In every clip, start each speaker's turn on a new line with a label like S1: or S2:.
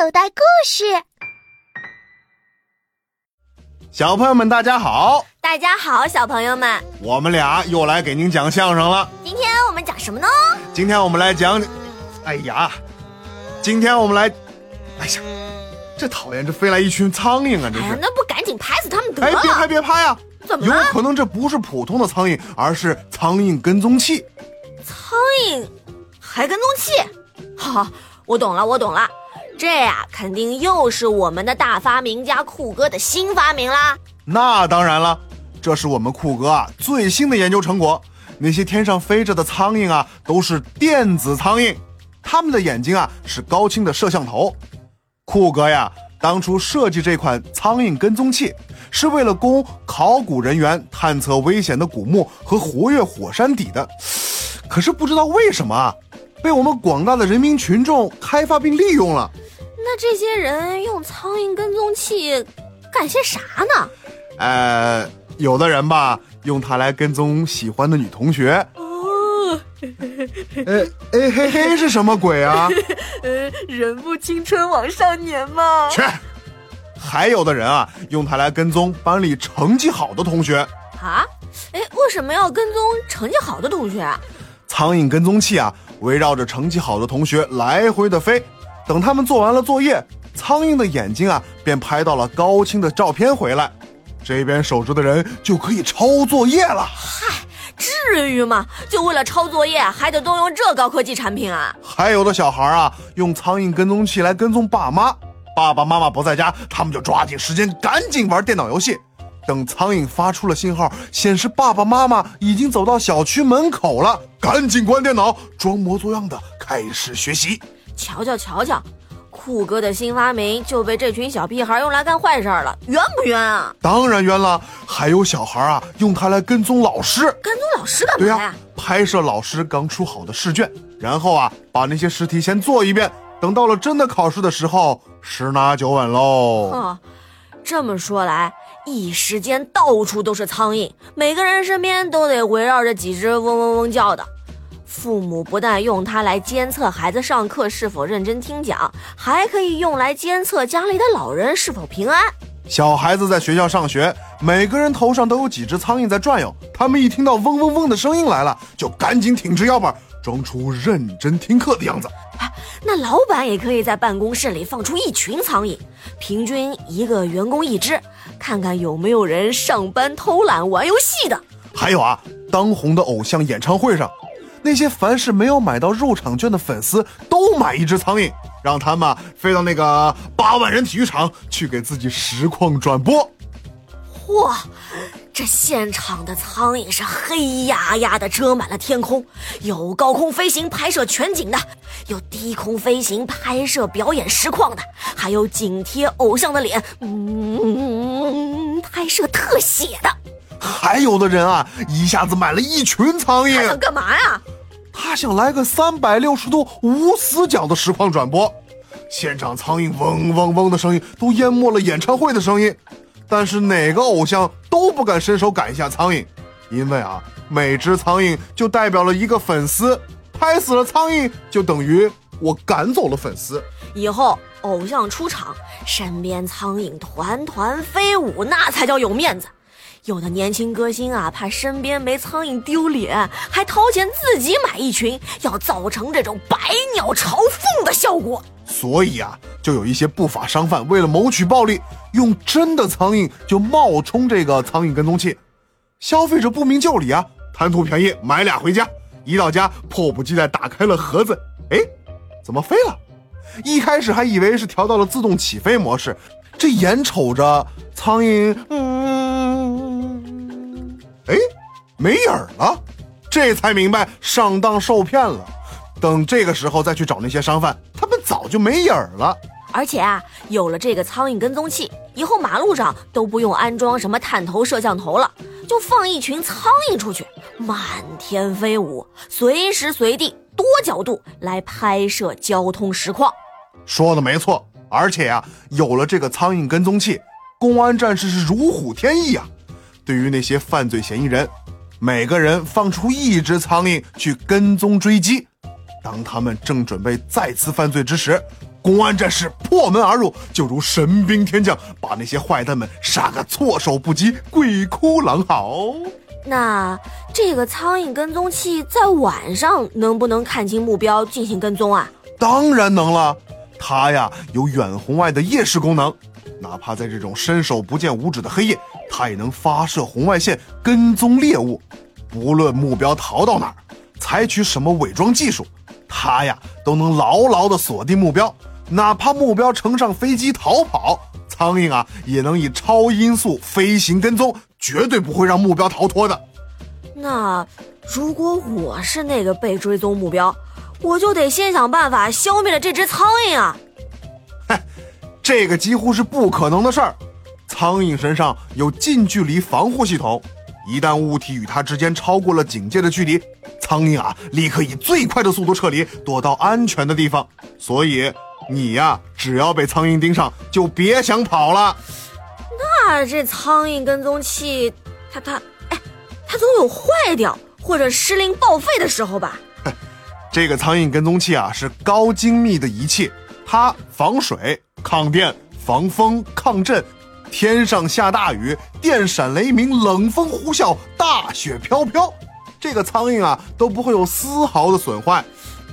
S1: 口袋故事。
S2: 小朋友们，大家好！
S3: 大家好，小朋友们，
S2: 我们俩又来给您讲相声了。
S3: 今天我们讲什么呢？
S2: 今天我们来讲，哎呀，今天我们来，哎呀，这讨厌，这飞来一群苍蝇啊！这是，
S3: 哎呀那不赶紧拍死他们得
S2: 哎，别拍？别拍呀！有
S3: 怎么有？
S2: 可能这不是普通的苍蝇，而是苍蝇跟踪器。
S3: 苍蝇还跟踪器？好，我懂了，我懂了。这呀，肯定又是我们的大发明家酷哥的新发明啦。
S2: 那当然了，这是我们酷哥啊最新的研究成果。那些天上飞着的苍蝇啊，都是电子苍蝇，它们的眼睛啊是高清的摄像头。酷哥呀，当初设计这款苍蝇跟踪器，是为了供考古人员探测危险的古墓和活跃火山底的。可是不知道为什么啊，被我们广大的人民群众开发并利用了。
S3: 那这些人用苍蝇跟踪器干些啥呢？
S2: 呃，有的人吧，用它来跟踪喜欢的女同学。
S3: 哦，
S2: 哎哎嘿嘿，是什么鬼啊？
S3: 呃，人不青春枉少年嘛。
S2: 去！还有的人啊，用它来跟踪班里成绩好的同学。
S3: 啊？哎，为什么要跟踪成绩好的同学啊？
S2: 苍蝇跟踪器啊，围绕着成绩好的同学来回的飞。等他们做完了作业，苍蝇的眼睛啊，便拍到了高清的照片回来。这边守着的人就可以抄作业了。
S3: 嗨至于吗？就为了抄作业，还得动用这高科技产品啊？
S2: 还有的小孩啊，用苍蝇跟踪器来跟踪爸妈，爸爸妈妈不在家，他们就抓紧时间赶紧玩电脑游戏。等苍蝇发出了信号，显示爸爸妈妈已经走到小区门口了，赶紧关电脑，装模作样的开始学习。
S3: 瞧瞧瞧瞧，酷哥的新发明就被这群小屁孩用来干坏事儿了，冤不冤啊？
S2: 当然冤了，还有小孩啊，用它来跟踪老师。
S3: 跟踪老师干
S2: 对呀、
S3: 嘛呀？
S2: 拍摄老师刚出好的试卷，然后啊，把那些试题先做一遍，等到了真的考试的时候，十拿九稳喽。
S3: 哦，这么说来，一时间到处都是苍蝇，每个人身边都得围绕着几只嗡嗡嗡叫的。父母不但用它来监测孩子上课是否认真听讲，还可以用来监测家里的老人是否平安。
S2: 小孩子在学校上学，每个人头上都有几只苍蝇在转悠。他们一听到嗡嗡嗡的声音来了，就赶紧挺直腰板，装出认真听课的样子。
S3: 那老板也可以在办公室里放出一群苍蝇，平均一个员工一只，看看有没有人上班偷懒玩游戏的。
S2: 还有啊，当红的偶像演唱会上，那些凡是没有买到入场券的粉丝，都买一只苍蝇，让他们飞到那个八万人体育场去给自己实况转播。
S3: 哇，这现场的苍蝇是黑压压的遮满了天空，有高空飞行拍摄全景的，有低空飞行拍摄表演实况的，还有紧贴偶像的脸，嗯，拍摄特写的。
S2: 还有的人啊，一下子买了一群苍蝇
S3: 他想，干嘛呀？
S2: 他想来个三百六十度无死角的实况转播，现场苍蝇嗡嗡嗡的声音都淹没了演唱会的声音，但是哪个偶像都不敢伸手赶一下苍蝇，因为啊，每只苍蝇就代表了一个粉丝，拍死了苍蝇就等于我赶走了粉丝。
S3: 以后偶像出场，身边苍蝇团团飞舞，那才叫有面子。有的年轻歌星啊，怕身边没苍蝇丢脸，还掏钱自己买一群，要造成这种百鸟朝凤的效果。
S2: 所以啊，就有一些不法商贩为了谋取暴利，用真的苍蝇就冒充这个苍蝇跟踪器，消费者不明就里啊，贪图便宜买俩回家，一到家迫不及待打开了盒子，哎，怎么飞了？一开始还以为是调到了自动起飞模式，这眼瞅着苍蝇，嗯，哎，没影儿了，这才明白上当受骗了。等这个时候再去找那些商贩，他们早就没影儿了。
S3: 而且啊，有了这个苍蝇跟踪器，以后马路上都不用安装什么探头摄像头了，就放一群苍蝇出去，满天飞舞，随时随地多角度来拍摄交通实况。
S2: 说的没错，而且啊、有了这个苍蝇跟踪器，公安战士是如虎添翼啊。对于那些犯罪嫌疑人，每个人放出一只苍蝇去跟踪追击。当他们正准备再次犯罪之时，公安战士破门而入，就如神兵天降，把那些坏蛋们杀个措手不及，鬼哭狼嚎。
S3: 那这个苍蝇跟踪器在晚上能不能看清目标进行跟踪啊？
S2: 当然能了，它呀有远红外的夜视功能，哪怕在这种伸手不见五指的黑夜，它也能发射红外线跟踪猎物。不论目标逃到哪儿，采取什么伪装技术，它呀都能牢牢地锁定目标。哪怕目标乘上飞机逃跑，苍蝇啊也能以超音速飞行跟踪，绝对不会让目标逃脱的。
S3: 那如果我是那个被追踪目标，我就得先想办法消灭了这只苍蝇啊！
S2: 嗨，这个几乎是不可能的事儿。苍蝇身上有近距离防护系统，一旦物体与它之间超过了警戒的距离，苍蝇啊立刻以最快的速度撤离，躲到安全的地方。所以。你呀，只要被苍蝇盯上，就别想跑了。
S3: 那这苍蝇跟踪器，它它，哎，它总有坏掉或者失灵报废的时候吧？
S2: 这个苍蝇跟踪器啊，是高精密的仪器，它防水、抗电、防风、抗震，天上下大雨，电闪雷鸣，冷风呼啸，大雪飘飘，这个苍蝇啊都不会有丝毫的损坏。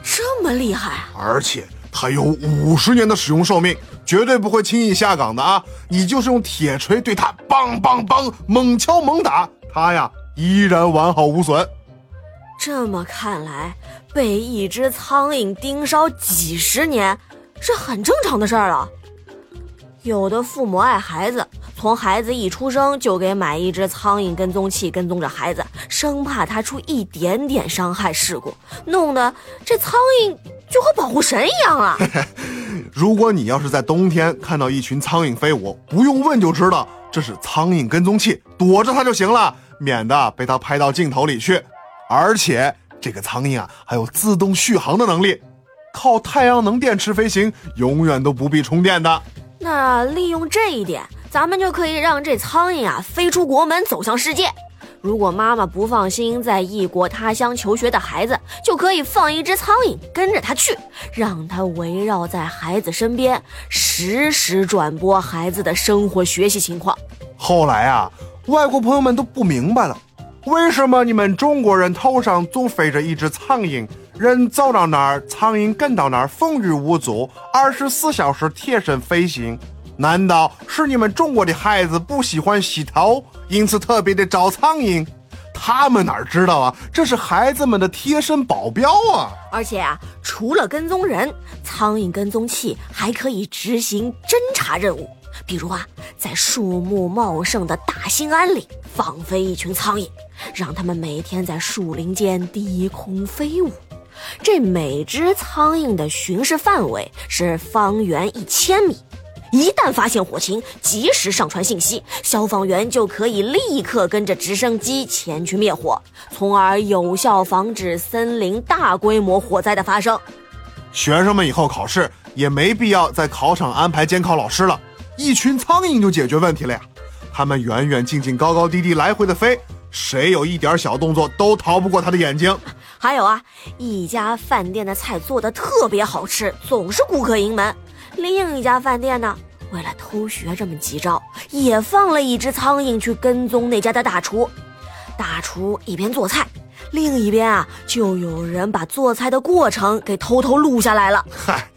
S3: 这么厉害，
S2: 而且。它有五十年的使用寿命，绝对不会轻易下岗的啊！你就是用铁锤对它梆梆梆猛敲猛打，它呀依然完好无损。
S3: 这么看来，被一只苍蝇盯梢几十年是很正常的事儿了。有的父母爱孩子，从孩子一出生就给买一只苍蝇跟踪器跟踪着孩子，生怕他出一点点伤害事故，弄得这苍蝇。就和保护神一样啊！
S2: 如果你要是在冬天看到一群苍蝇飞舞，不用问就知道这是苍蝇跟踪器，躲着它就行了，免得被它拍到镜头里去。而且这个苍蝇啊，还有自动续航的能力，靠太阳能电池飞行，永远都不必充电的。
S3: 那利用这一点，咱们就可以让这苍蝇啊飞出国门，走向世界。如果妈妈不放心在异国他乡求学的孩子，就可以放一只苍蝇跟着他去，让他围绕在孩子身边，实时转播孩子的生活学习情况。
S2: 后来啊，外国朋友们都不明白了，为什么你们中国人头上总飞着一只苍蝇，人走到哪儿，苍蝇跟到哪儿，风雨无阻，二十四小时贴身飞行？难道是你们中国的孩子不喜欢洗头，因此特别的招苍蝇？他们哪知道啊？这是孩子们的贴身保镖啊！
S3: 而且啊，除了跟踪人，苍蝇跟踪器还可以执行侦查任务。比如啊，在树木茂盛的大兴安岭放飞一群苍蝇，让他们每天在树林间低空飞舞。这每只苍蝇的巡视范围是方圆一千米。一旦发现火情，及时上传信息，消防员就可以立刻跟着直升机前去灭火，从而有效防止森林大规模火灾的发生。
S2: 学生们以后考试也没必要在考场安排监考老师了，一群苍蝇就解决问题了呀！他们远远近近、高高低低来回的飞，谁有一点小动作都逃不过它的眼睛。
S3: 还有啊，一家饭店的菜做的特别好吃，总是顾客盈门。另一家饭店呢，为了偷学这么几招，也放了一只苍蝇去跟踪那家的大厨。大厨一边做菜，另一边啊，就有人把做菜的过程给偷偷录下来了。
S2: 嗨，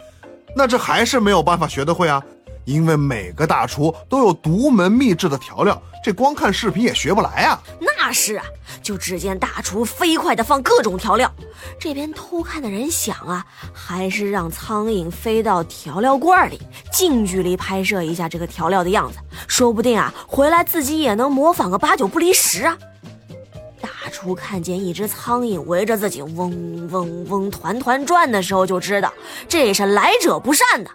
S2: 那这还是没有办法学得会啊。因为每个大厨都有独门秘制的调料，这光看视频也学不来啊。
S3: 那是啊，就只见大厨飞快地放各种调料，这边偷看的人想啊，还是让苍蝇飞到调料罐里，近距离拍摄一下这个调料的样子，说不定啊，回来自己也能模仿个八九不离十啊。大厨看见一只苍蝇围着自己嗡嗡嗡团团转的时候，就知道这是来者不善的。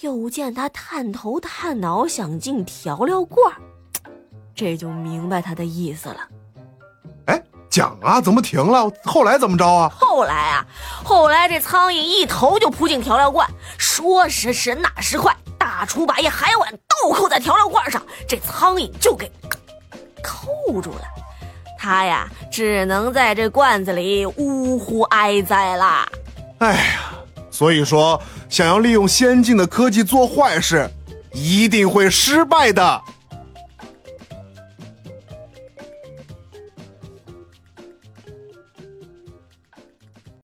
S3: 又见他探头探脑想进调料罐，这就明白他的意思了。
S2: 哎，讲啊，怎么停了？后来怎么着啊？
S3: 后来啊，后来这苍蝇一头就扑进调料罐，说时迟，那时快，大厨把一海碗倒扣在调料罐上，这苍蝇就给扣住了。他呀，只能在这罐子里呜呼哀哉啦。
S2: 哎呀！所以说，想要利用先进的科技做坏事，一定会失败的。